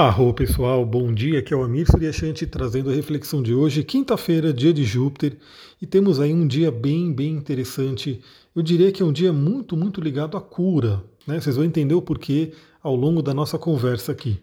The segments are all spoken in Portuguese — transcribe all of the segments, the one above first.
Arro pessoal, bom dia, aqui é o Amir Suryashanti trazendo a reflexão de hoje, quinta-feira, dia de Júpiter, e temos aí um dia bem, bem interessante. Eu diria que é um dia muito, muito ligado à cura, né? Vocês vão entender o porquê ao longo da nossa conversa aqui.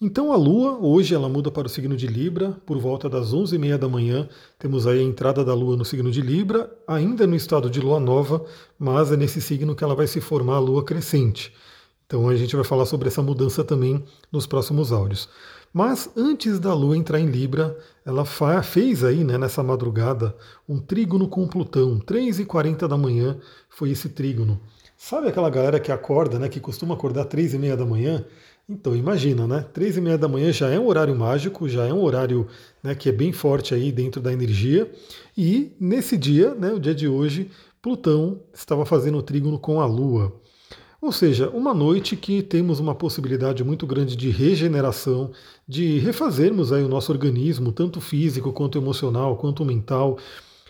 Então a Lua, hoje ela muda para o signo de Libra, por volta das 11h30 da manhã, temos aí a entrada da Lua no signo de Libra, ainda no estado de Lua Nova, mas é nesse signo que ela vai se formar a Lua crescente. Então a gente vai falar sobre essa mudança também nos próximos áudios. Mas antes da Lua entrar em Libra, ela fez aí, né, nessa madrugada, um trígono com Plutão. 3h40 da manhã foi esse trígono. Sabe aquela galera que acorda, né, que costuma acordar 3h30 da manhã? Então imagina, né? 3h30 da manhã já é um horário mágico, já é um horário né, que é bem forte aí dentro da energia. E nesse dia, né, o dia de hoje, Plutão estava fazendo o trígono com a Lua. Ou seja, uma noite que temos uma possibilidade muito grande de regeneração, de refazermos aí o nosso organismo, tanto físico quanto emocional, quanto mental.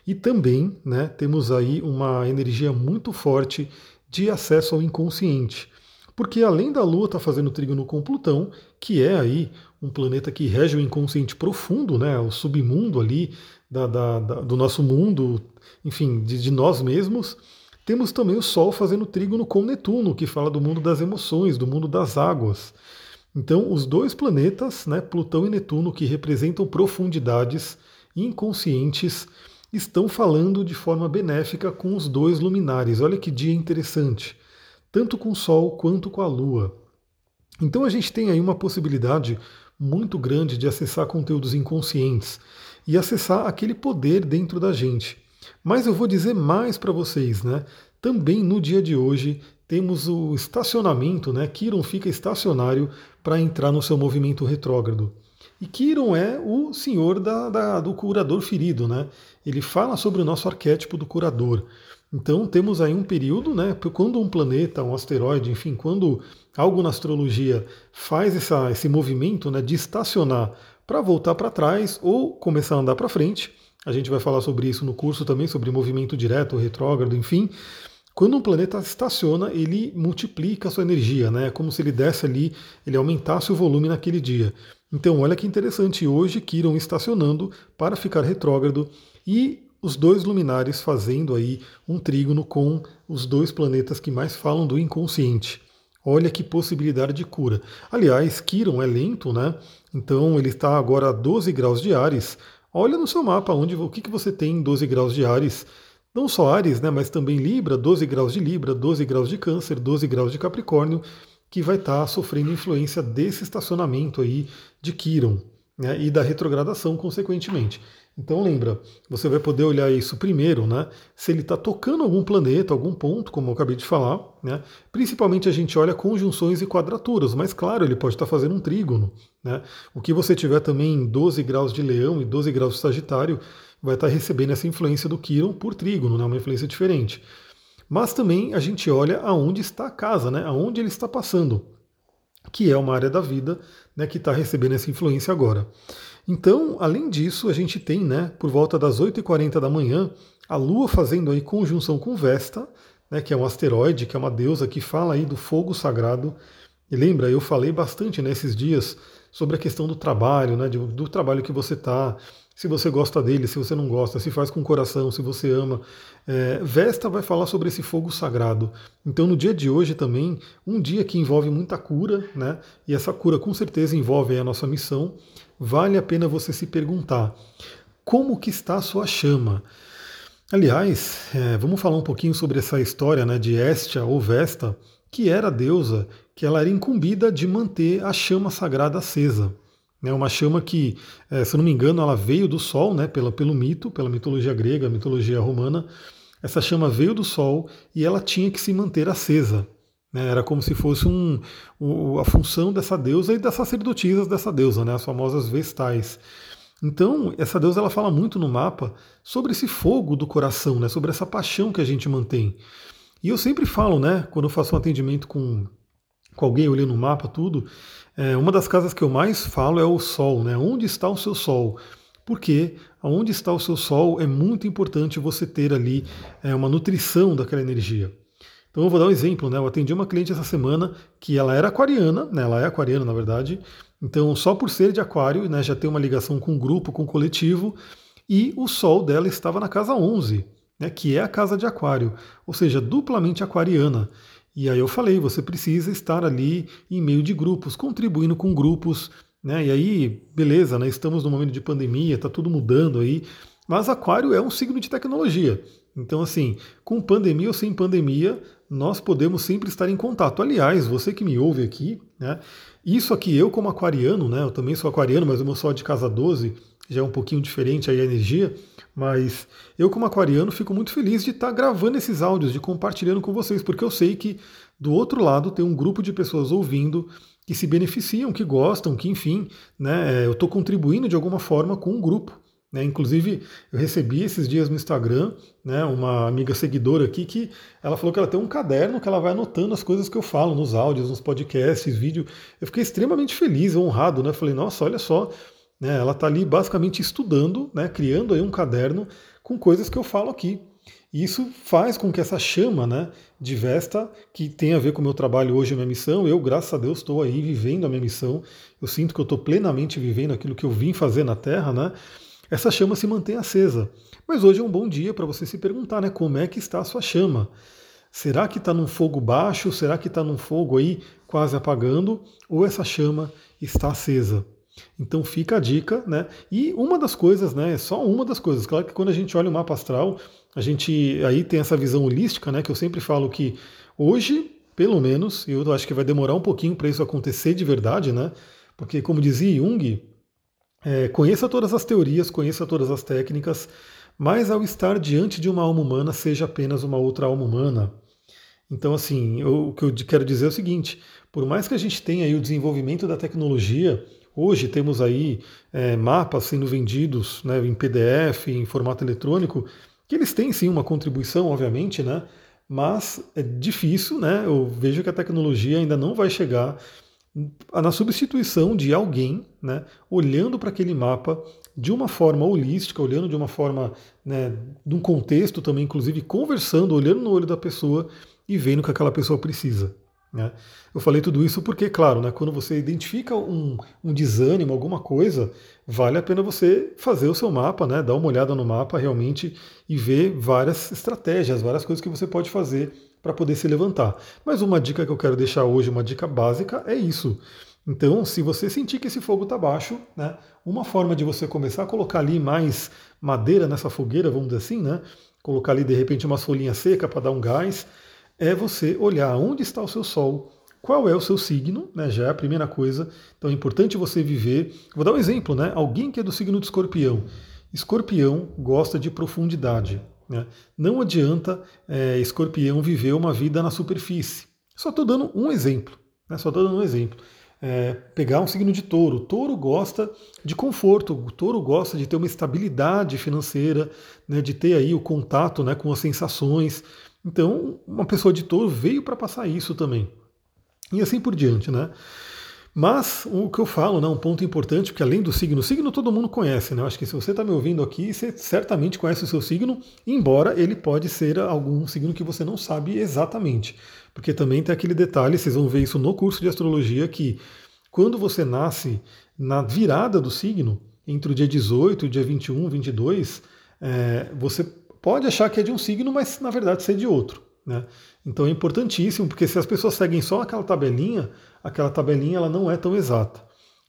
E também né, temos aí uma energia muito forte de acesso ao inconsciente. Porque além da Lua estar tá fazendo trígono com Plutão, que é aí um planeta que rege o inconsciente profundo, né, o submundo ali da, da, da, do nosso mundo, enfim, de, de nós mesmos, temos também o Sol fazendo trígono com Netuno, que fala do mundo das emoções, do mundo das águas. Então, os dois planetas, né, Plutão e Netuno, que representam profundidades inconscientes, estão falando de forma benéfica com os dois luminares. Olha que dia interessante, tanto com o Sol quanto com a Lua. Então, a gente tem aí uma possibilidade muito grande de acessar conteúdos inconscientes e acessar aquele poder dentro da gente. Mas eu vou dizer mais para vocês, né? Também no dia de hoje temos o estacionamento, né? Kiron fica estacionário para entrar no seu movimento retrógrado. E Kiron é o senhor da, da, do curador ferido, né? Ele fala sobre o nosso arquétipo do curador. Então temos aí um período, né? Quando um planeta, um asteroide, enfim, quando algo na astrologia faz essa, esse movimento né, de estacionar para voltar para trás ou começar a andar para frente, a gente vai falar sobre isso no curso também, sobre movimento direto, retrógrado, enfim. Quando um planeta estaciona, ele multiplica a sua energia, né? É como se ele desse ali, ele aumentasse o volume naquele dia. Então, olha que interessante, hoje Quiron estacionando para ficar retrógrado e os dois luminares fazendo aí um trígono com os dois planetas que mais falam do inconsciente. Olha que possibilidade de cura. Aliás, Quiron é lento, né? Então ele está agora a 12 graus de Ares, Olha no seu mapa onde o que, que você tem em 12 graus de Ares. Não só Ares, né, mas também Libra, 12 graus de Libra, 12 graus de Câncer, 12 graus de Capricórnio, que vai estar tá sofrendo influência desse estacionamento aí de Quiron né, e da retrogradação, consequentemente. Então lembra, você vai poder olhar isso primeiro, né? Se ele está tocando algum planeta, algum ponto, como eu acabei de falar, né? Principalmente a gente olha conjunções e quadraturas, mas claro, ele pode estar tá fazendo um trígono, né? O que você tiver também em 12 graus de leão e 12 graus de sagitário vai estar tá recebendo essa influência do Quiron por trígono, né? Uma influência diferente. Mas também a gente olha aonde está a casa, né? Aonde ele está passando, que é uma área da vida, né? Que está recebendo essa influência agora. Então, além disso, a gente tem, né, por volta das 8h40 da manhã, a Lua fazendo aí conjunção com Vesta, né, que é um asteroide, que é uma deusa que fala aí do fogo sagrado. E lembra, eu falei bastante nesses dias sobre a questão do trabalho, né, do trabalho que você está, se você gosta dele, se você não gosta, se faz com coração, se você ama. É, Vesta vai falar sobre esse fogo sagrado. Então, no dia de hoje também, um dia que envolve muita cura, né? E essa cura com certeza envolve a nossa missão vale a pena você se perguntar como que está a sua chama. Aliás, é, vamos falar um pouquinho sobre essa história né, de Estia ou Vesta, que era a deusa que ela era incumbida de manter a chama sagrada acesa. É uma chama que, é, se eu não me engano, ela veio do Sol, né, pela, pelo mito, pela mitologia grega, mitologia romana. Essa chama veio do Sol e ela tinha que se manter acesa. Né? Era como se fosse um, um, a função dessa deusa e das sacerdotisas dessa deusa, né? as famosas vestais. Então, essa deusa ela fala muito no mapa sobre esse fogo do coração, né? sobre essa paixão que a gente mantém. E eu sempre falo, né, quando eu faço um atendimento com, com alguém olhando no mapa, tudo, é, uma das casas que eu mais falo é o Sol, né? Onde está o seu Sol? Porque onde está o seu Sol é muito importante você ter ali é, uma nutrição daquela energia. Então eu vou dar um exemplo, né? Eu atendi uma cliente essa semana que ela era aquariana, né? Ela é aquariana, na verdade. Então, só por ser de aquário, né, já tem uma ligação com o grupo, com o coletivo, e o sol dela estava na casa 11, né, que é a casa de aquário, ou seja, duplamente aquariana. E aí eu falei, você precisa estar ali em meio de grupos, contribuindo com grupos, né? E aí, beleza, né? Estamos num momento de pandemia, está tudo mudando aí, mas aquário é um signo de tecnologia. Então, assim, com pandemia ou sem pandemia, nós podemos sempre estar em contato. Aliás, você que me ouve aqui, né? Isso aqui, eu como aquariano, né? Eu também sou aquariano, mas o meu sol de casa 12 já é um pouquinho diferente aí a energia. Mas eu, como aquariano, fico muito feliz de estar gravando esses áudios, de compartilhando com vocês, porque eu sei que do outro lado tem um grupo de pessoas ouvindo que se beneficiam, que gostam, que enfim, né, eu estou contribuindo de alguma forma com um grupo. Né? Inclusive, eu recebi esses dias no Instagram né, uma amiga seguidora aqui que ela falou que ela tem um caderno que ela vai anotando as coisas que eu falo nos áudios, nos podcasts, vídeo. Eu fiquei extremamente feliz, honrado, né? Falei, nossa, olha só, né? Ela está ali basicamente estudando, né? criando aí um caderno com coisas que eu falo aqui. E isso faz com que essa chama né, de Vesta, que tem a ver com o meu trabalho hoje, a minha missão, eu, graças a Deus, estou aí vivendo a minha missão. Eu sinto que eu estou plenamente vivendo aquilo que eu vim fazer na Terra, né? Essa chama se mantém acesa. Mas hoje é um bom dia para você se perguntar, né? Como é que está a sua chama? Será que está num fogo baixo? Será que está num fogo aí quase apagando? Ou essa chama está acesa? Então fica a dica, né? E uma das coisas, né? Só uma das coisas. Claro que quando a gente olha o mapa astral, a gente aí tem essa visão holística, né? Que eu sempre falo que hoje, pelo menos, eu acho que vai demorar um pouquinho para isso acontecer de verdade, né? Porque, como dizia Jung, é, conheça todas as teorias, conheça todas as técnicas, mas ao estar diante de uma alma humana, seja apenas uma outra alma humana. Então, assim, eu, o que eu quero dizer é o seguinte: por mais que a gente tenha aí o desenvolvimento da tecnologia, Hoje temos aí é, mapas sendo vendidos né, em PDF, em formato eletrônico, que eles têm sim uma contribuição, obviamente, né? Mas é difícil, né? Eu vejo que a tecnologia ainda não vai chegar na substituição de alguém, né, olhando para aquele mapa de uma forma holística, olhando de uma forma, né, de um contexto também, inclusive conversando, olhando no olho da pessoa e vendo o que aquela pessoa precisa. Né? Eu falei tudo isso porque, claro, né, quando você identifica um, um, desânimo, alguma coisa, vale a pena você fazer o seu mapa, né, dar uma olhada no mapa realmente e ver várias estratégias, várias coisas que você pode fazer para poder se levantar. Mas uma dica que eu quero deixar hoje, uma dica básica, é isso. Então, se você sentir que esse fogo está baixo, né, uma forma de você começar a colocar ali mais madeira nessa fogueira, vamos dizer assim, né, colocar ali de repente umas folhinhas secas para dar um gás, é você olhar onde está o seu Sol, qual é o seu signo, né, já é a primeira coisa. Então é importante você viver. Vou dar um exemplo, né? Alguém que é do signo de escorpião. Escorpião gosta de profundidade. Né? Não adianta é, escorpião viver uma vida na superfície. Só estou dando um exemplo. Né? Só estou dando um exemplo. É, pegar um signo de touro. Touro gosta de conforto, o touro gosta de ter uma estabilidade financeira, né, de ter aí o contato né, com as sensações. Então, uma pessoa de touro veio para passar isso também. E assim por diante, né? Mas o que eu falo, né, um ponto importante, porque além do signo, signo todo mundo conhece, né? Eu acho que se você está me ouvindo aqui, você certamente conhece o seu signo, embora ele pode ser algum signo que você não sabe exatamente. Porque também tem aquele detalhe, vocês vão ver isso no curso de astrologia, que quando você nasce na virada do signo, entre o dia 18 e o dia 21, 22, é, você pode achar que é de um signo, mas na verdade ser de outro. Né? Então é importantíssimo, porque se as pessoas seguem só aquela tabelinha, aquela tabelinha ela não é tão exata.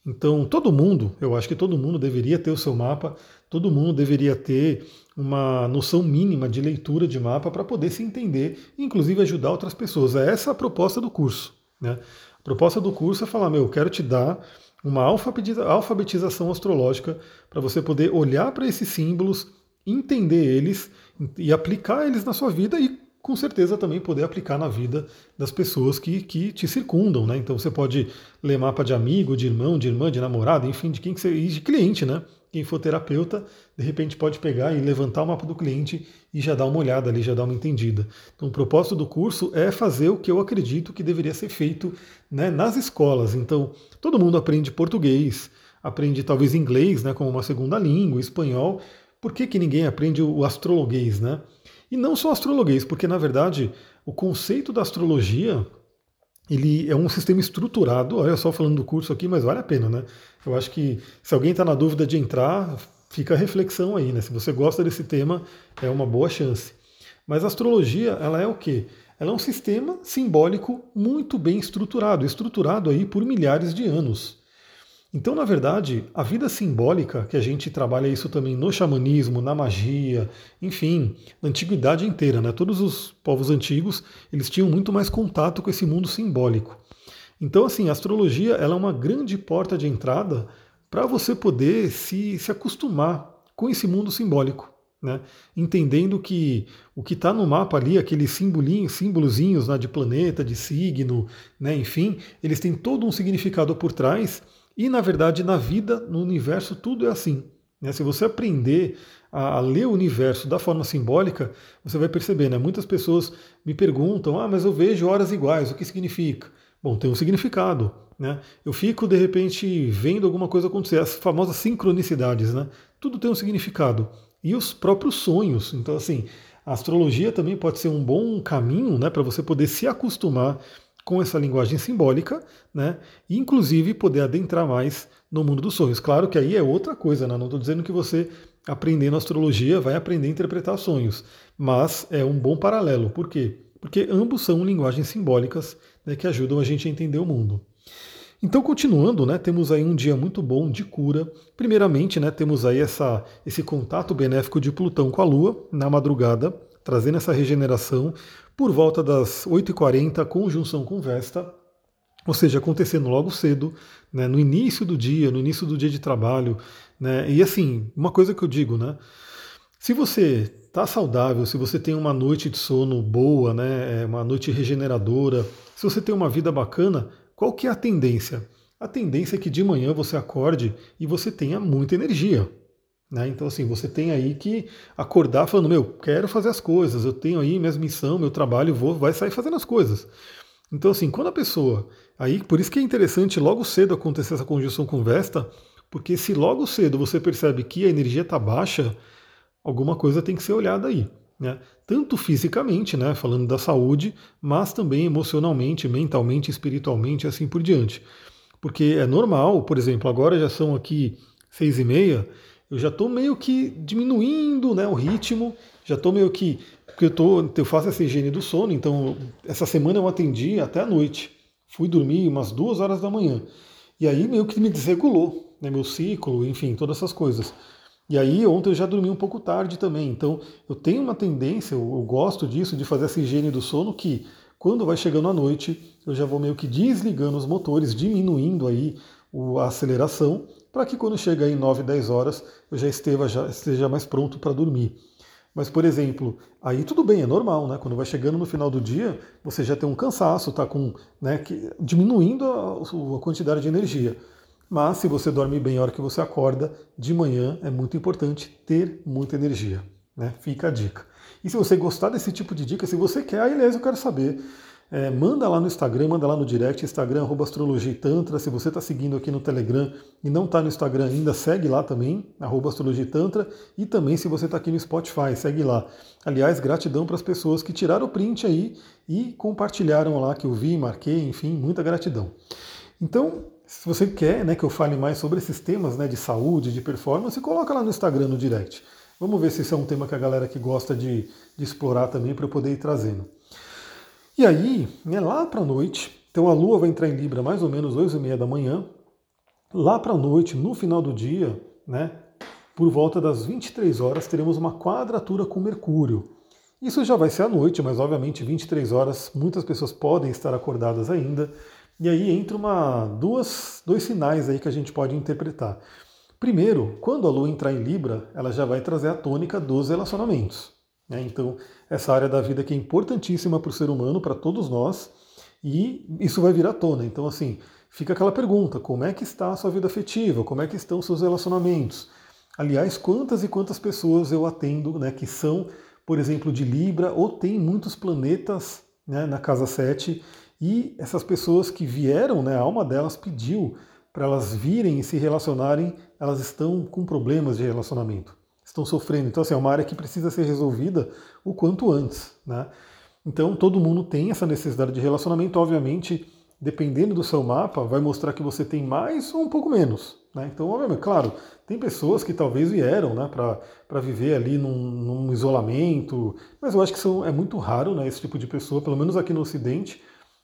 Então todo mundo, eu acho que todo mundo deveria ter o seu mapa, todo mundo deveria ter uma noção mínima de leitura de mapa para poder se entender, inclusive ajudar outras pessoas. É essa a proposta do curso. Né? A proposta do curso é falar, meu, eu quero te dar uma alfabetização astrológica para você poder olhar para esses símbolos, entender eles e aplicar eles na sua vida e com certeza também poder aplicar na vida das pessoas que, que te circundam, né? Então você pode ler mapa de amigo, de irmão, de irmã, de namorado, enfim, de quem que você, e de cliente, né? Quem for terapeuta, de repente pode pegar e levantar o mapa do cliente e já dar uma olhada ali, já dar uma entendida. Então o propósito do curso é fazer o que eu acredito que deveria ser feito né, nas escolas. Então todo mundo aprende português, aprende talvez inglês, né, como uma segunda língua, espanhol, por que, que ninguém aprende o astrologuês, né? E não só astrologuês, porque na verdade o conceito da astrologia ele é um sistema estruturado. Olha só falando do curso aqui, mas vale a pena, né? Eu acho que se alguém está na dúvida de entrar, fica a reflexão aí, né? Se você gosta desse tema, é uma boa chance. Mas a astrologia, ela é o quê? Ela é um sistema simbólico muito bem estruturado, estruturado aí por milhares de anos. Então, na verdade, a vida simbólica, que a gente trabalha isso também no xamanismo, na magia, enfim, na antiguidade inteira, né? Todos os povos antigos, eles tinham muito mais contato com esse mundo simbólico. Então, assim, a astrologia ela é uma grande porta de entrada para você poder se, se acostumar com esse mundo simbólico. Né? Entendendo que o que está no mapa ali, aqueles simbolinhos, símbolozinhos né, de planeta, de signo, né, enfim, eles têm todo um significado por trás e, na verdade, na vida, no universo, tudo é assim. Né? Se você aprender a, ler o universo da forma simbólica, você vai perceber. Né? Muitas pessoas me perguntam: ah, mas eu vejo horas iguais, o que significa? Bom, tem um significado. Né? Eu fico, de repente, vendo alguma coisa acontecer, as famosas sincronicidades. Né? Tudo tem um significado e os próprios sonhos. Então, assim, a astrologia também pode ser um bom caminho né, para você poder se acostumar com essa linguagem simbólica, né, e inclusive poder adentrar mais no mundo dos sonhos. Claro que aí é outra coisa, né? não estou dizendo que você aprendendo astrologia vai aprender a interpretar sonhos, mas é um bom paralelo. Por quê? Porque ambos são linguagens simbólicas né, que ajudam a gente a entender o mundo. Então, continuando, né, temos aí um dia muito bom de cura. Primeiramente, né, temos aí essa, esse contato benéfico de Plutão com a Lua na madrugada, trazendo essa regeneração por volta das 8h40, conjunção com Vesta, ou seja, acontecendo logo cedo, né, no início do dia, no início do dia de trabalho. Né, e assim, uma coisa que eu digo, né, se você está saudável, se você tem uma noite de sono boa, né, é, uma noite regeneradora, se você tem uma vida bacana, qual que é a tendência? A tendência é que de manhã você acorde e você tenha muita energia. Né? Então, assim, você tem aí que acordar falando, meu, quero fazer as coisas, eu tenho aí minha missão, meu trabalho, vou, vai sair fazendo as coisas. Então, assim, quando a pessoa. Aí, por isso que é interessante logo cedo acontecer essa conjunção com Vesta, porque se logo cedo você percebe que a energia está baixa, alguma coisa tem que ser olhada aí. Né? Tanto fisicamente, né, falando da saúde, mas também emocionalmente, mentalmente, espiritualmente e assim por diante. Porque é normal, por exemplo, agora já são aqui seis e meia, eu já estou meio que diminuindo né, o ritmo, já estou meio que. Porque eu, tô, eu faço essa higiene do sono, então essa semana eu atendi até a noite. Fui dormir umas duas horas da manhã. E aí meio que me desregulou, né, meu ciclo, enfim, todas essas coisas. E aí ontem eu já dormi um pouco tarde também. Então eu tenho uma tendência, eu, eu gosto disso, de fazer essa higiene do sono que quando vai chegando a noite, eu já vou meio que desligando os motores, diminuindo aí a aceleração, para que quando chega aí 9, 10 horas eu já esteja, já esteja mais pronto para dormir. Mas, por exemplo, aí tudo bem, é normal, né? Quando vai chegando no final do dia, você já tem um cansaço, está com, né, que, diminuindo a, a quantidade de energia. Mas se você dorme bem a hora que você acorda, de manhã é muito importante ter muita energia. Né? Fica a dica. E se você gostar desse tipo de dica, se você quer, aliás, eu quero saber. É, manda lá no Instagram, manda lá no direct, Instagram, astrologia tantra. Se você está seguindo aqui no Telegram e não está no Instagram ainda, segue lá também, astrologia tantra. E também se você está aqui no Spotify, segue lá. Aliás, gratidão para as pessoas que tiraram o print aí e compartilharam lá que eu vi, marquei, enfim, muita gratidão. Então, se você quer né, que eu fale mais sobre esses temas né, de saúde, de performance, coloca lá no Instagram, no direct. Vamos ver se esse é um tema que a galera que gosta de, de explorar também para eu poder ir trazendo. E aí, né, lá para a noite, então a Lua vai entrar em Libra mais ou menos 8 e meia da manhã. Lá para a noite, no final do dia, né, por volta das 23 horas, teremos uma quadratura com Mercúrio. Isso já vai ser à noite, mas obviamente 23 horas, muitas pessoas podem estar acordadas ainda. E aí entra uma, duas, dois sinais aí que a gente pode interpretar. Primeiro, quando a Lua entrar em Libra, ela já vai trazer a tônica dos relacionamentos. Né? Então, essa área da vida que é importantíssima para o ser humano, para todos nós, e isso vai vir à tona. Então, assim, fica aquela pergunta: como é que está a sua vida afetiva? Como é que estão os seus relacionamentos? Aliás, quantas e quantas pessoas eu atendo né, que são, por exemplo, de Libra ou têm muitos planetas né, na casa 7 e essas pessoas que vieram, né, a alma delas pediu para elas virem e se relacionarem, elas estão com problemas de relacionamento. Estão sofrendo. Então, assim, é uma área que precisa ser resolvida o quanto antes. Né? Então, todo mundo tem essa necessidade de relacionamento, obviamente, dependendo do seu mapa, vai mostrar que você tem mais ou um pouco menos. Né? Então, obviamente, claro, tem pessoas que talvez vieram né, para viver ali num, num, isolamento, mas eu acho que são, é muito raro né, esse tipo de pessoa, pelo menos aqui no Ocidente.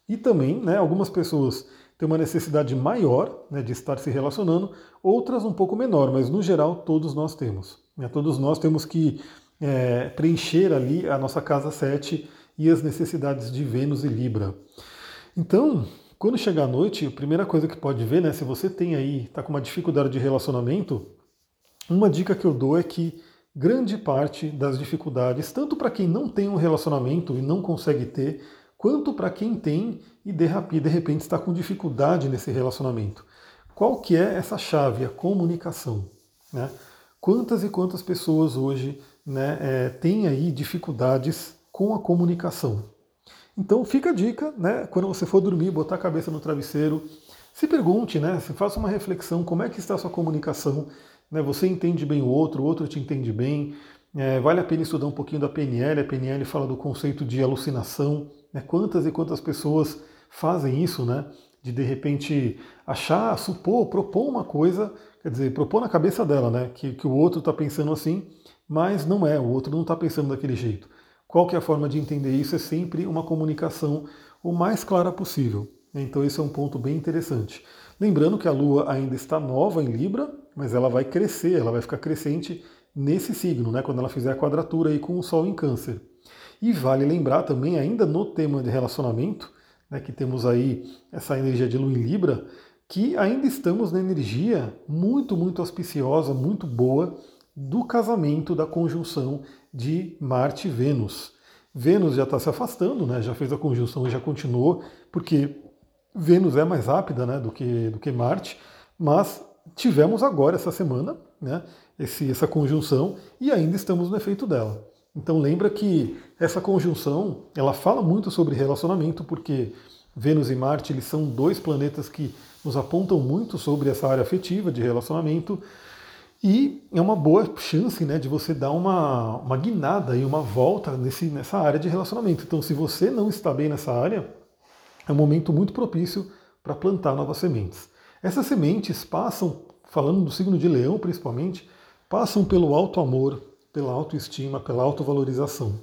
E também, né, algumas pessoas têm uma necessidade maior né, de estar se relacionando, outras um pouco menor, mas no geral todos nós temos. Né? Todos nós temos que é, preencher ali a nossa casa 7 e as necessidades de Vênus e Libra. Então, quando chegar a noite, a primeira coisa que pode ver, né, se você tem aí, está com uma dificuldade de relacionamento, uma dica que eu dou é que grande parte das dificuldades, tanto para quem não tem um relacionamento e não consegue ter, quanto para quem tem e de repente está com dificuldade nesse relacionamento. Qual que é essa chave? A comunicação. Né? Quantas e quantas pessoas hoje né, é, têm aí dificuldades com a comunicação? Então fica a dica, né? Quando você for dormir, botar a cabeça no travesseiro, se pergunte, né? Se faça uma reflexão, como é que está a sua comunicação? Né, você entende bem o outro, o outro te entende bem. É, vale a pena estudar um pouquinho da PNL. A PNL fala do conceito de alucinação. Né, quantas e quantas pessoas fazem isso, né? De de repente achar, supor, propor uma coisa, quer dizer, propor na cabeça dela, né? Que, que o outro está pensando assim, mas não é, o outro não está pensando daquele jeito. Qual que é a forma de entender isso? É sempre uma comunicação o mais clara possível. Então esse é um ponto bem interessante. Lembrando que a Lua ainda está nova em Libra, mas ela vai crescer, ela vai ficar crescente nesse signo, né, quando ela fizer a quadratura aí com o Sol em Câncer. E vale lembrar também, ainda no tema de relacionamento, né, que temos aí essa energia de Lua em Libra, que ainda estamos na energia muito, muito auspiciosa, muito boa do casamento, da conjunção de Marte e Vênus. Vênus já está se afastando, né? já fez a conjunção e já continuou, porque Vênus é mais rápida né, do, que, do que Marte, mas tivemos agora essa semana né, esse, essa conjunção e ainda estamos no efeito dela. Então lembra que essa conjunção ela fala muito sobre relacionamento, porque Vênus e Marte eles são dois planetas que nos apontam muito sobre essa área afetiva de relacionamento, e é uma boa chance né, de você dar uma, uma guinada e uma volta nesse, nessa área de relacionamento. Então, se você não está bem nessa área, é um momento muito propício para plantar novas sementes. Essas sementes passam, falando do signo de leão principalmente, passam pelo alto amor, pela autoestima, pela autovalorização.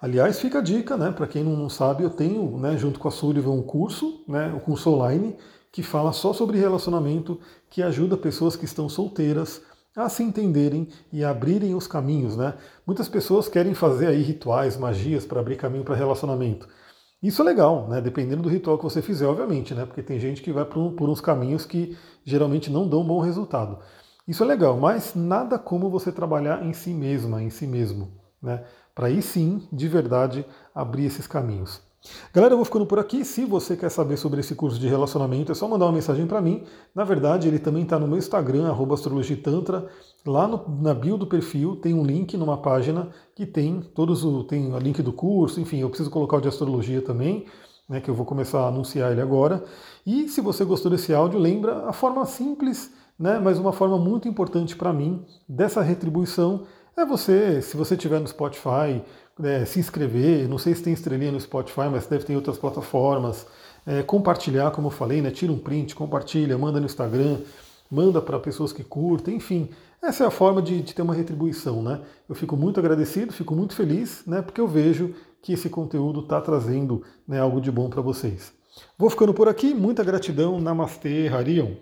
Aliás, fica a dica, né, para quem não sabe, eu tenho, né, junto com a Sullivan, um curso, né, o curso online, que fala só sobre relacionamento, que ajuda pessoas que estão solteiras a se entenderem e abrirem os caminhos, né? Muitas pessoas querem fazer aí rituais, magias para abrir caminho para relacionamento. Isso é legal, né? Dependendo do ritual que você fizer, obviamente, né? Porque tem gente que vai um, por uns caminhos que geralmente não dão bom resultado. Isso é legal, mas nada como você trabalhar em si mesma, em si mesmo, né? Para aí sim, de verdade, abrir esses caminhos. Galera, eu vou ficando por aqui. Se você quer saber sobre esse curso de relacionamento, é só mandar uma mensagem para mim. Na verdade, ele também está no meu Instagram, astrologitantra. Lá no, na bio do perfil tem um link numa página que tem todos o tem o link do curso. Enfim, eu preciso colocar o de astrologia também, né, que eu vou começar a anunciar ele agora. E se você gostou desse áudio, lembra a forma simples, né, mas uma forma muito importante para mim dessa retribuição é você, se você estiver no Spotify, é, se inscrever, não sei se tem estrelinha no Spotify, mas deve ter em outras plataformas, é, compartilhar, como eu falei, né, tira um print, compartilha, manda no Instagram, manda para pessoas que curtem, enfim, essa é a forma de, de, ter uma retribuição, né? Eu fico muito agradecido, fico muito feliz, né, porque eu vejo que esse conteúdo está trazendo né, algo de bom para vocês. Vou ficando por aqui, muita gratidão, Namastê, Harion.